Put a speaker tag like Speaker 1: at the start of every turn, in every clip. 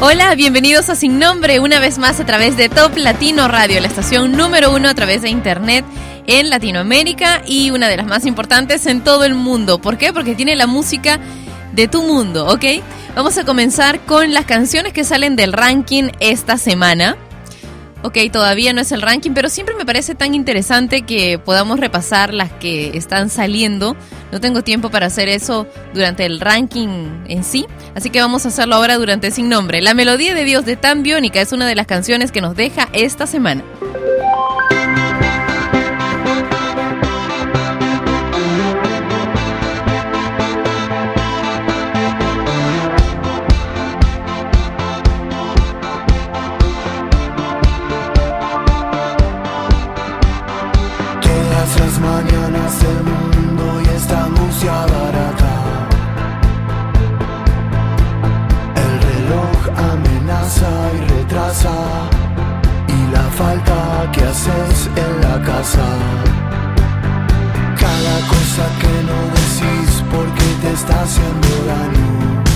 Speaker 1: Hola, bienvenidos a Sin Nombre una vez más a través de Top Latino Radio, la estación número uno a través de Internet en Latinoamérica y una de las más importantes en todo el mundo. ¿Por qué? Porque tiene la música de tu mundo, ¿ok? Vamos a comenzar con las canciones que salen del ranking esta semana. Ok, todavía no es el ranking, pero siempre me parece tan interesante que podamos repasar las que están saliendo. No tengo tiempo para hacer eso durante el ranking en sí, así que vamos a hacerlo ahora durante Sin Nombre. La melodía de Dios de Tan Biónica es una de las canciones que nos deja esta semana.
Speaker 2: pasos en la casa. Cada cosa que no decís porque te está haciendo daño.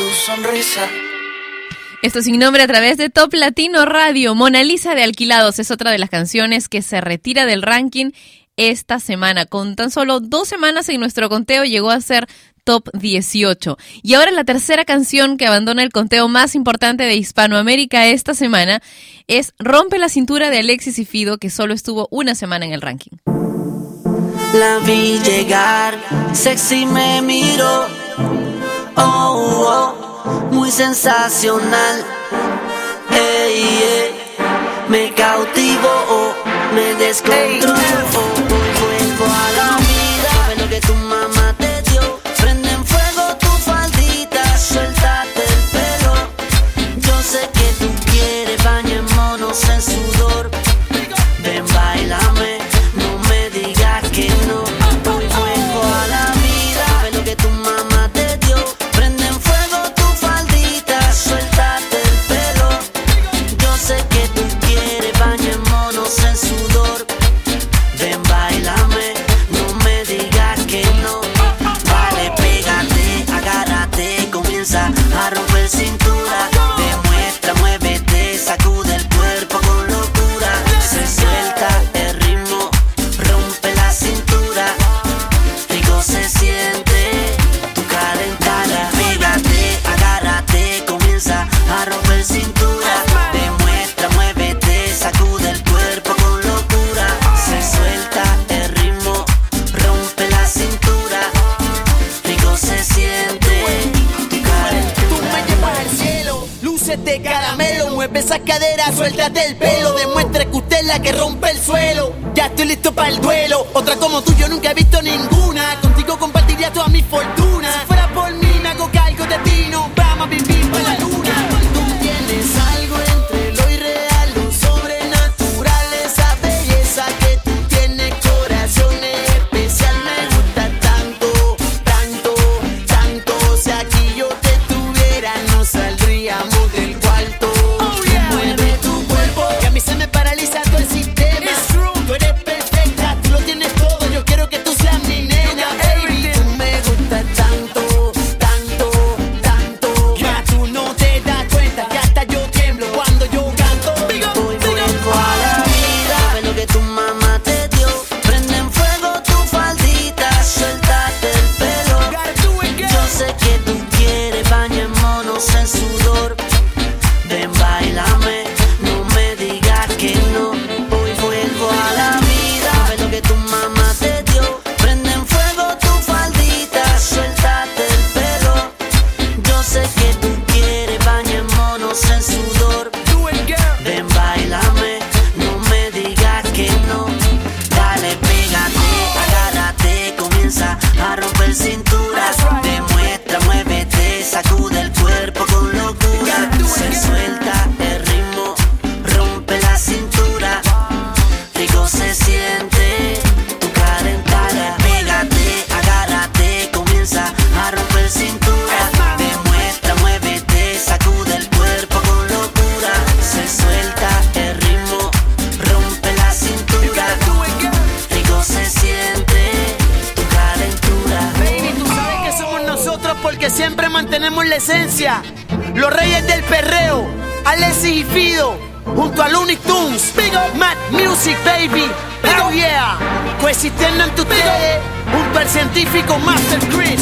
Speaker 2: tu sonrisa.
Speaker 1: Esto sin nombre a través de Top Latino Radio. Mona Lisa de Alquilados es otra de las canciones que se retira del ranking esta semana. Con tan solo dos semanas en nuestro conteo llegó a ser top 18. Y ahora la tercera canción que abandona el conteo más importante de Hispanoamérica esta semana es Rompe la cintura de Alexis y Fido, que solo estuvo una semana en el ranking.
Speaker 3: La vi llegar, sexy me miró Oh, oh, muy sensacional. Me cautivo, oh, me descontrolo, oh, vuelvo a la vida. Sabe lo que tu mamá te dio, prende en fuego tu faldita, suéltate el pelo. Yo sé que tú quieres baño en monos
Speaker 4: en su mueve esas caderas, suéltate el pelo. Demuestra que usted es la que rompe el suelo. Ya estoy listo para el duelo. Otra como tú, yo nunca he visto ninguna. Contigo compartiría toda mi fortuna. porque siempre mantenemos la esencia. Los reyes del perreo, Alexis y Fido, junto a Looney Tunes, Mad Music Baby, pero yeah, coexisten ante ustedes, junto al científico Master Chris.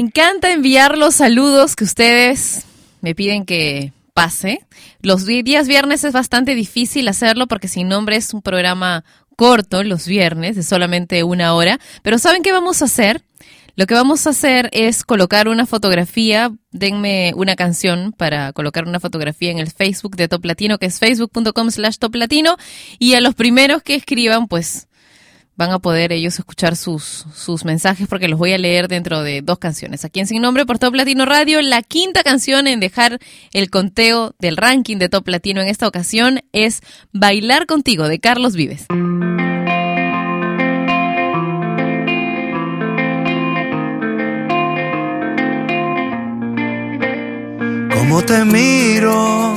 Speaker 1: Encanta enviar los saludos que ustedes me piden que pase. Los días viernes es bastante difícil hacerlo porque sin nombre es un programa corto los viernes, de solamente una hora. Pero ¿saben qué vamos a hacer? Lo que vamos a hacer es colocar una fotografía, denme una canción para colocar una fotografía en el Facebook de Top Latino, que es facebook.com slash Top Latino, y a los primeros que escriban, pues van a poder ellos escuchar sus, sus mensajes porque los voy a leer dentro de dos canciones. Aquí en Sin Nombre por Top Latino Radio, la quinta canción en dejar el conteo del ranking de Top Latino en esta ocasión es Bailar contigo de Carlos Vives.
Speaker 5: Como te miro,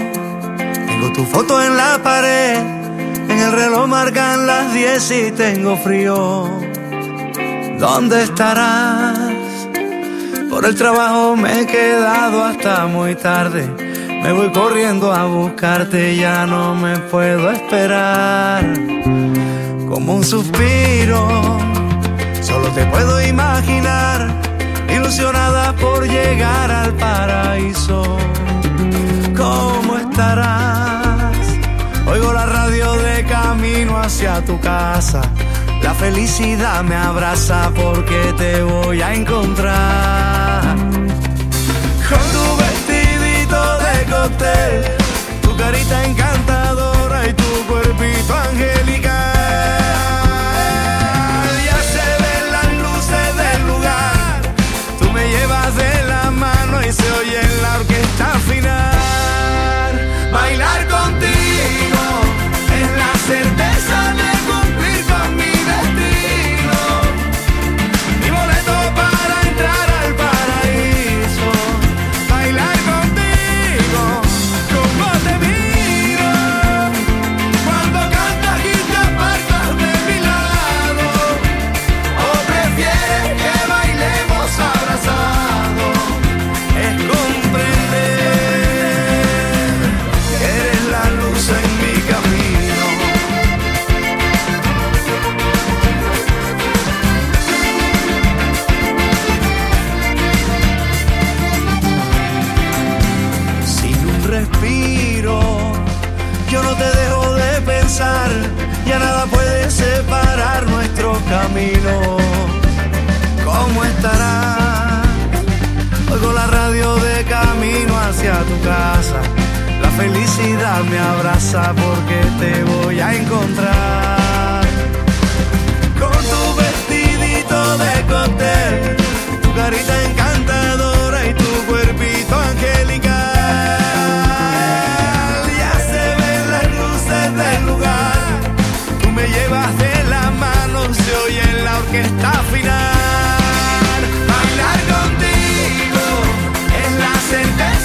Speaker 5: tengo tu foto en la pared el reloj marcan las 10 y tengo frío. ¿Dónde estarás? Por el trabajo me he quedado hasta muy tarde. Me voy corriendo a buscarte, ya no me puedo esperar. Como un suspiro, solo te puedo imaginar, ilusionada por llegar al paraíso. ¿Cómo estarás? Oigo la radio camino hacia tu casa. La felicidad me abraza porque te voy a encontrar. Con tu vestidito de cóctel, tu carita encantadora y tu cuerpito angelical. Camino. ¿Cómo estarás? Oigo la radio de camino hacia tu casa. La felicidad me abraza porque te voy a encontrar. Con tu vestidito de cóctel, tu carita encantadora y tu cuerpito angelical. Ya se ven las luces del lugar, tú me llevas de se oye la orquesta final. Bailar contigo es la certeza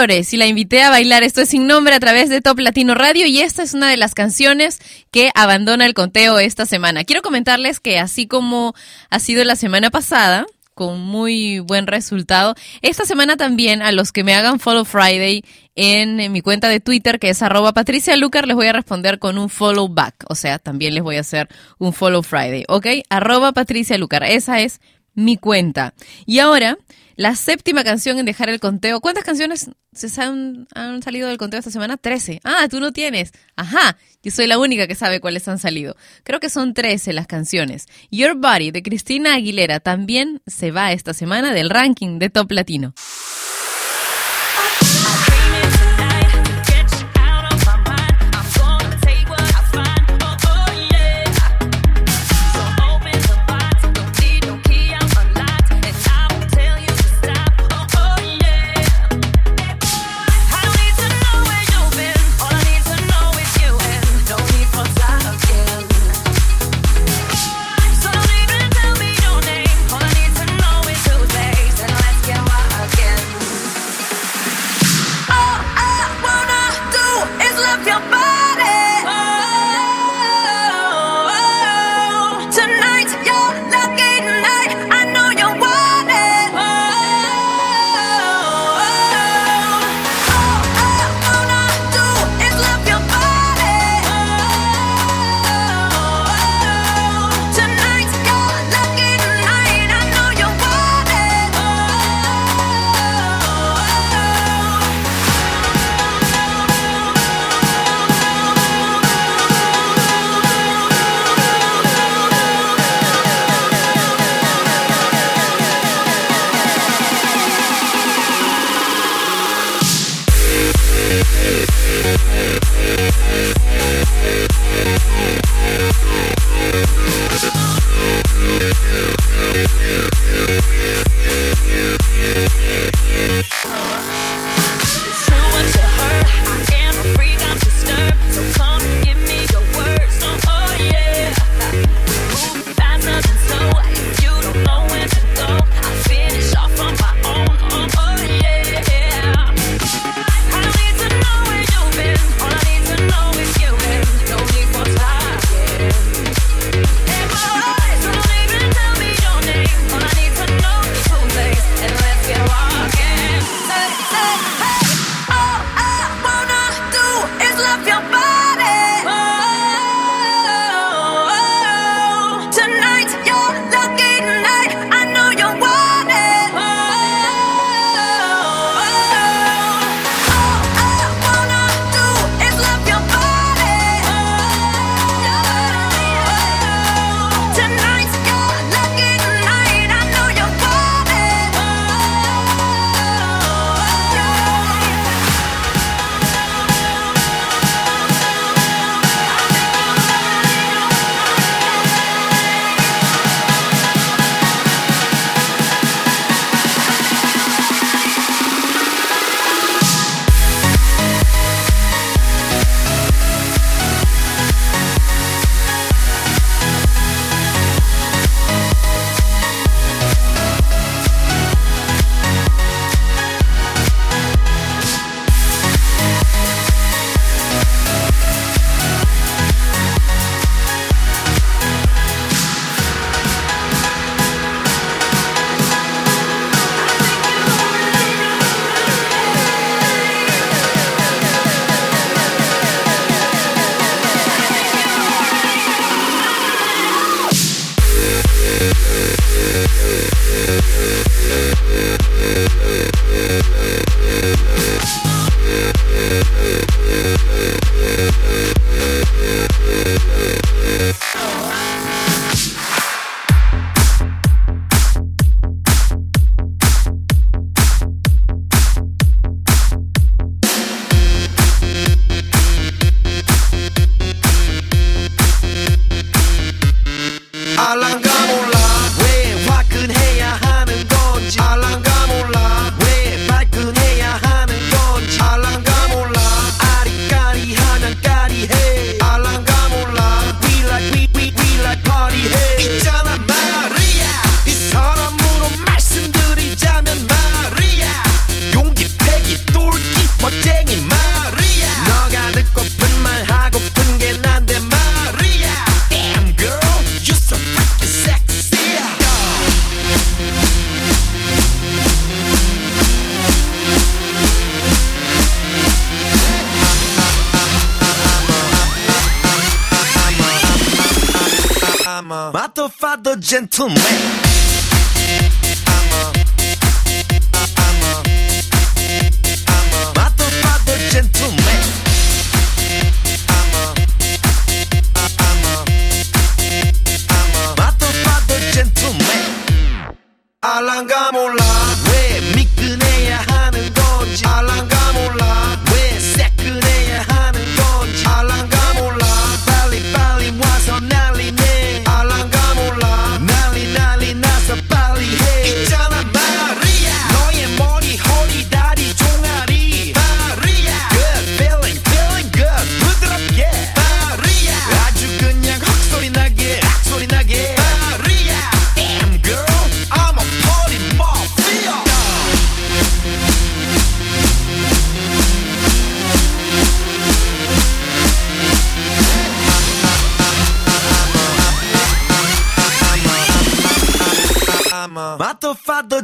Speaker 6: Flores y la invité a bailar
Speaker 1: Esto es sin nombre a través de Top Latino Radio y esta es una de las canciones que abandona el conteo esta semana. Quiero comentarles que así como ha sido la semana pasada, con muy buen resultado. Esta semana también a los que me hagan Follow Friday en, mi cuenta de Twitter, que es arroba Patricia Lucar, les voy a responder con un follow back. O sea, también les voy a hacer un Follow Friday, ¿ok? Arroba Patricia Lucar. Esa es mi cuenta. Y ahora la séptima canción en dejar el conteo. ¿Cuántas canciones se han, han salido del conteo esta semana? Trece. Ah, tú no tienes. Ajá, yo soy la única que sabe cuáles han salido. Creo que son trece las canciones. Your Body de Cristina Aguilera también se va esta semana del ranking de Top Latino.
Speaker 7: I'm a gentleman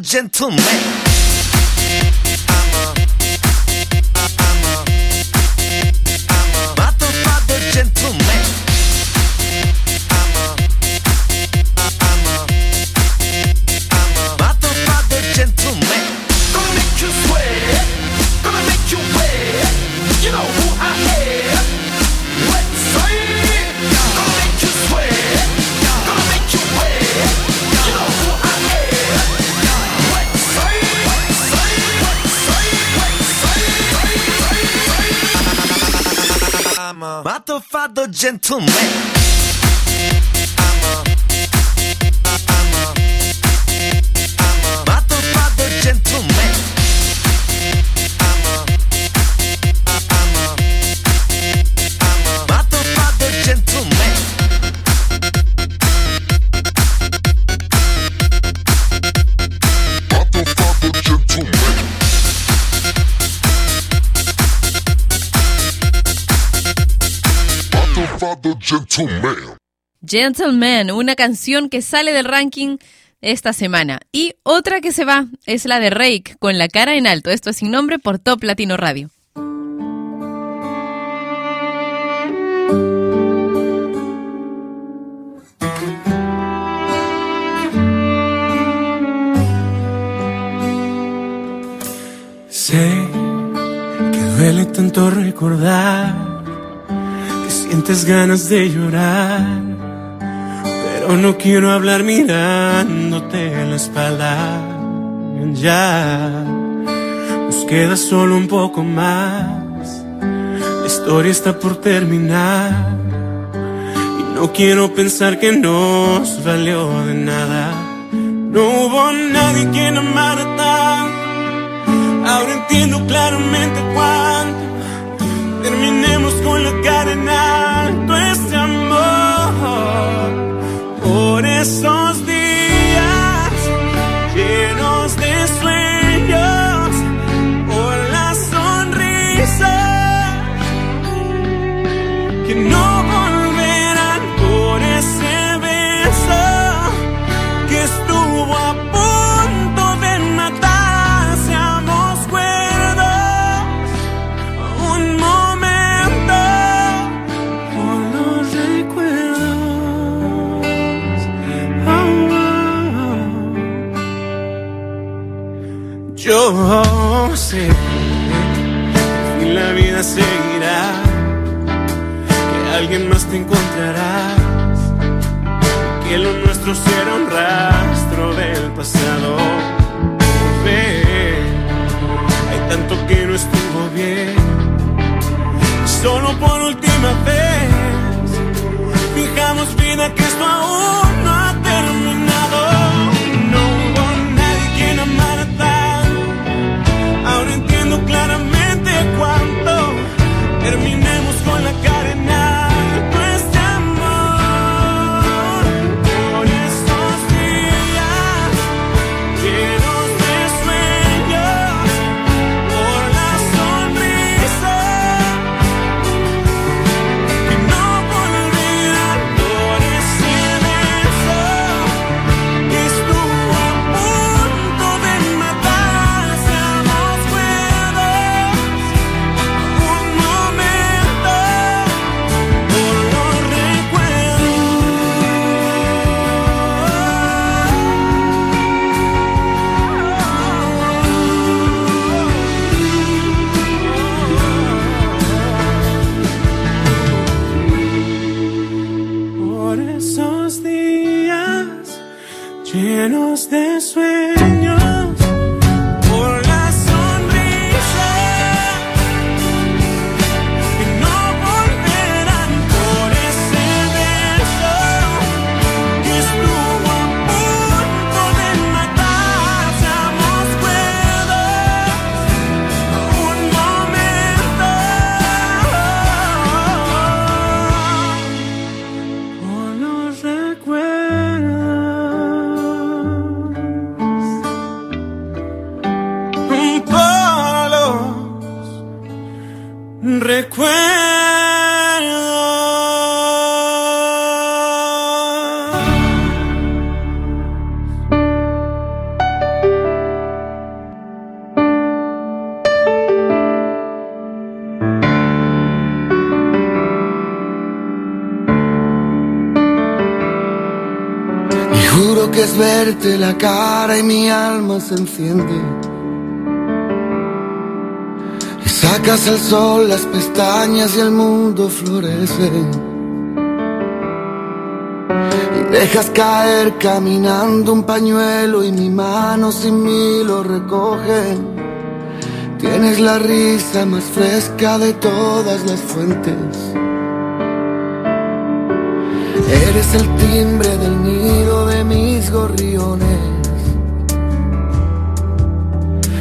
Speaker 7: gentleman gentleman Gentleman.
Speaker 1: Una canción que sale del ranking esta semana. Y otra que se va es la de Rake, con la cara en alto. Esto es sin nombre por Top Latino Radio.
Speaker 8: Sé que duele tanto recordar sientes ganas de llorar, pero no quiero hablar mirándote en la espalda. Ya nos queda solo un poco más. La historia está por terminar y no quiero pensar que nos valió de nada. No hubo nadie quien amara tanto. Ahora entiendo claramente cuánto terminemos con la cara en este amor. Por esos días la
Speaker 5: cara y mi alma se enciende. Y sacas al sol las pestañas y el mundo florece. Y dejas caer caminando un pañuelo y mi mano sin mí lo recoge. Tienes la risa más fresca de todas las fuentes. Eres el timbre del nido de mis gorriones.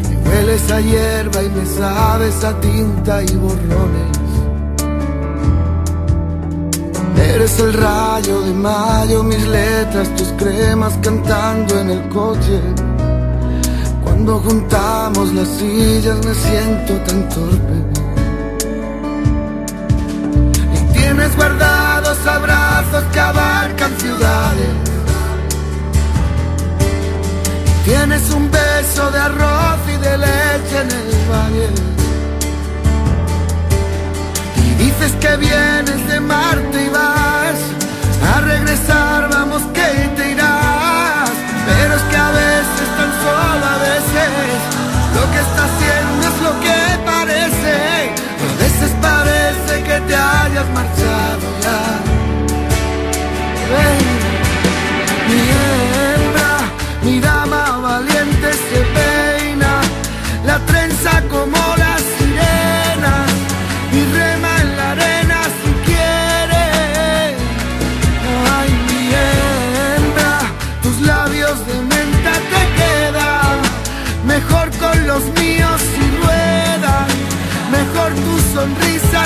Speaker 5: Me hueles a hierba y me sabes a tinta y borrones. Eres el rayo de mayo, mis letras, tus cremas cantando en el coche. Cuando juntamos las sillas me siento tan torpe. Tienes guardados abrazos que abarcan ciudades. Tienes un beso de arroz y de leche en el valle. Y dices que vienes de Marte y vas a regresar, vamos que te irás. Pero es que a veces, tan solo a veces, lo que está haciendo es lo que parece. A veces parece que te hayas marchado ya. Como la sirena y rema en la arena si quiere. Ay, mi hembra, tus labios de menta te quedan mejor con los míos si ruedan, mejor tu sonrisa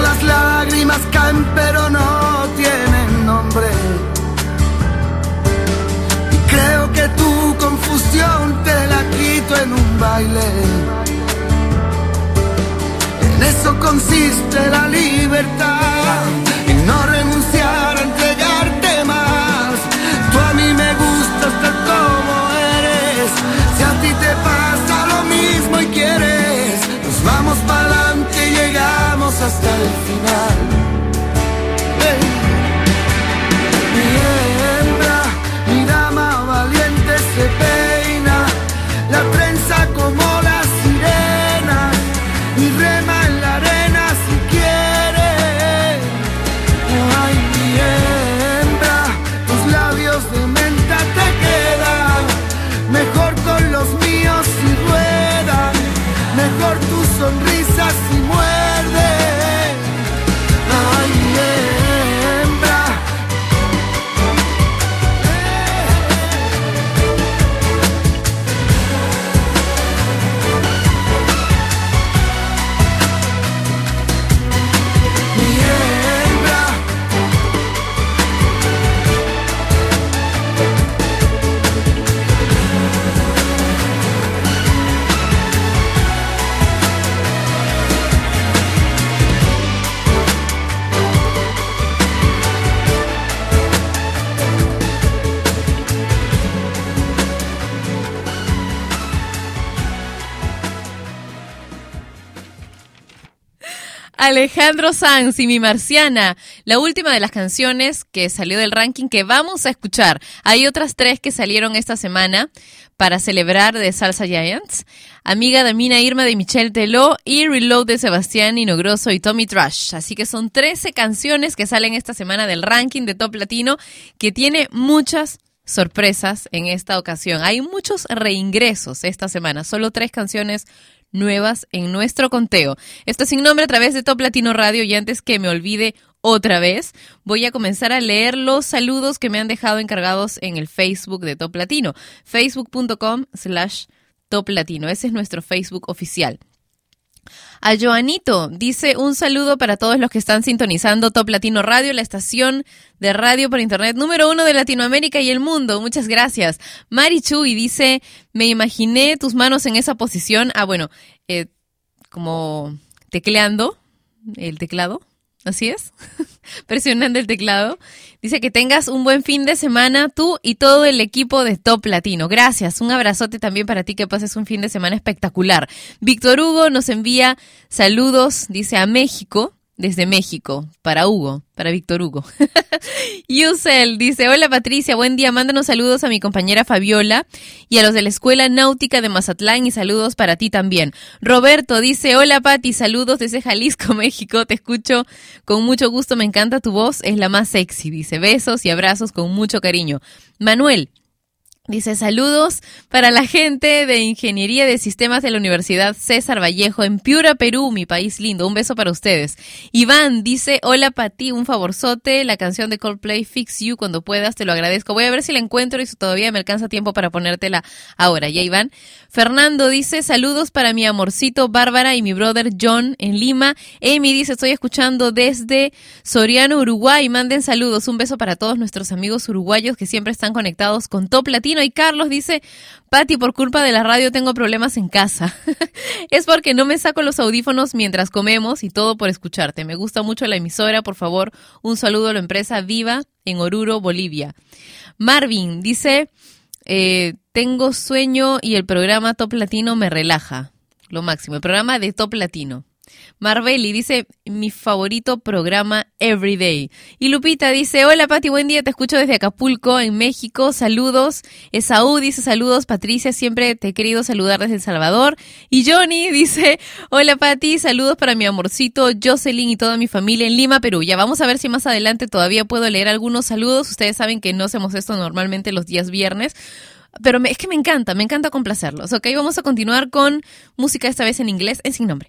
Speaker 5: Las lágrimas caen pero no tienen nombre. Y creo que tu confusión te la quito en un baile. En eso consiste la libertad, en no renunciar a entregarte más. Tú a mí me gustas tal como eres. Si a ti te pasa lo mismo vamos y llegamos hasta el final.
Speaker 1: Alejandro Sanz y mi marciana, la última de las canciones que salió del ranking que vamos a escuchar. Hay otras tres que salieron esta semana para celebrar de Salsa Giants. Amiga de Mina Irma de Michelle Teló y Reload de Sebastián Inogroso y Tommy Trash. Así que son 13 canciones que salen esta semana del ranking de Top Latino que tiene muchas sorpresas en esta ocasión. Hay muchos reingresos esta semana, solo tres canciones nuevas en nuestro conteo. Esto sin nombre a través de Top Latino Radio y antes que me olvide otra vez, voy a comenzar a leer los saludos que me han dejado encargados en el Facebook de Top Latino, facebook.com slash Top Latino. Ese es nuestro Facebook oficial. A Joanito dice un saludo para todos los que están sintonizando Top Latino Radio, la estación de radio por internet número uno de Latinoamérica y el mundo. Muchas gracias. Mari Chuy dice, me imaginé tus manos en esa posición. Ah, bueno, eh, como tecleando el teclado. Así es, presionando el teclado. Dice que tengas un buen fin de semana tú y todo el equipo de Top Latino. Gracias, un abrazote también para ti, que pases un fin de semana espectacular. Víctor Hugo nos envía saludos, dice a México. Desde México, para Hugo, para Víctor Hugo. Yusel dice, hola Patricia, buen día, mándanos saludos a mi compañera Fabiola y a los de la Escuela Náutica de Mazatlán y saludos para ti también. Roberto dice, hola Pati, saludos desde Jalisco, México, te escucho con mucho gusto, me encanta tu voz, es la más sexy, dice, besos y abrazos con mucho cariño. Manuel, Dice saludos para la gente de Ingeniería de Sistemas de la Universidad César Vallejo en Piura, Perú, mi país lindo. Un beso para ustedes. Iván dice, hola Pati, un favorzote, la canción de Coldplay Fix You cuando puedas, te lo agradezco. Voy a ver si la encuentro y si todavía me alcanza tiempo para ponértela ahora. Ya Iván. Fernando dice, saludos para mi amorcito Bárbara y mi brother John en Lima. Amy dice, estoy escuchando desde Soriano, Uruguay. Manden saludos. Un beso para todos nuestros amigos uruguayos que siempre están conectados con Top. Y Carlos dice, Pati, por culpa de la radio tengo problemas en casa. es porque no me saco los audífonos mientras comemos y todo por escucharte. Me gusta mucho la emisora. Por favor, un saludo a la empresa Viva en Oruro, Bolivia. Marvin dice, eh, tengo sueño y el programa Top Latino me relaja. Lo máximo, el programa de Top Latino. Marbelli dice, mi favorito programa Everyday. Y Lupita dice, hola Pati, buen día, te escucho desde Acapulco, en México, saludos. Esaú dice, saludos, Patricia, siempre te he querido saludar desde El Salvador. Y Johnny dice, hola Pati, saludos para mi amorcito Jocelyn y toda mi familia en Lima, Perú. Ya vamos a ver si más adelante todavía puedo leer algunos saludos. Ustedes saben que no hacemos esto normalmente los días viernes. Pero me- es que me encanta, me encanta complacerlos. Ok, vamos a continuar con música esta vez en inglés, en sin nombre.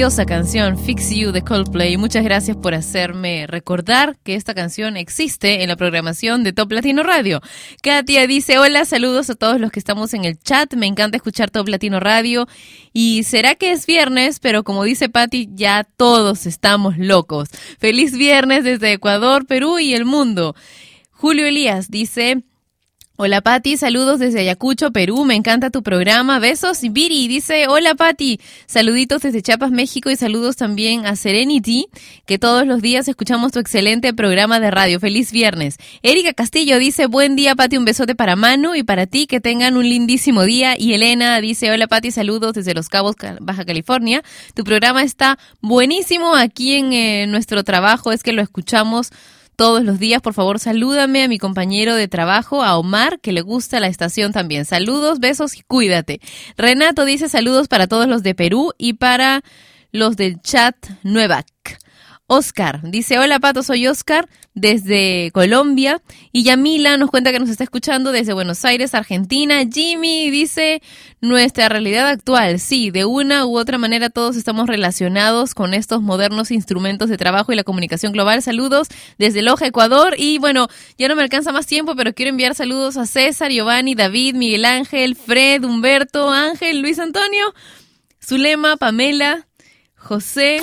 Speaker 1: preciosa canción, Fix You de Coldplay. Muchas gracias por hacerme recordar que esta canción existe en la programación de Top Latino Radio. Katia dice, hola, saludos a todos los que estamos en el chat. Me encanta escuchar Top Latino Radio. Y será que es viernes, pero como dice Patti, ya todos estamos locos. Feliz viernes desde Ecuador, Perú y el mundo. Julio Elías dice... Hola Pati, saludos desde Ayacucho, Perú, me encanta tu programa. Besos, Viri dice, hola Pati, saluditos desde Chiapas, México y saludos también a Serenity, que todos los días escuchamos tu excelente programa de radio. Feliz viernes. Erika Castillo dice, buen día Pati, un besote para Manu y para ti, que tengan un lindísimo día. Y Elena dice, hola Pati, saludos desde Los Cabos, Ca- Baja California. Tu programa está buenísimo aquí en eh, nuestro trabajo, es que lo escuchamos todos los días. Por favor, salúdame a mi compañero de trabajo, a Omar, que le gusta la estación también. Saludos, besos y cuídate. Renato dice saludos para todos los de Perú y para los del chat Nuevac. Oscar dice, hola Pato, soy Oscar desde Colombia. Y Yamila nos cuenta que nos está escuchando desde Buenos Aires, Argentina. Jimmy dice, nuestra realidad actual, sí, de una u otra manera todos estamos relacionados con estos modernos instrumentos de trabajo y la comunicación global. Saludos desde Loja, Ecuador. Y bueno, ya no me alcanza más tiempo, pero quiero enviar saludos a César, Giovanni, David, Miguel Ángel, Fred, Humberto, Ángel, Luis Antonio, Zulema, Pamela, José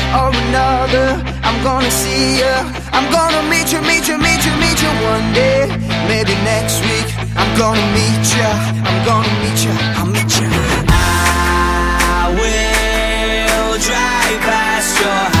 Speaker 5: or another, I'm gonna see ya. I'm gonna meet you, meet you, meet you, meet you. One day, maybe next week, I'm gonna meet ya. I'm gonna meet ya. I'll meet ya. I will drive past your house.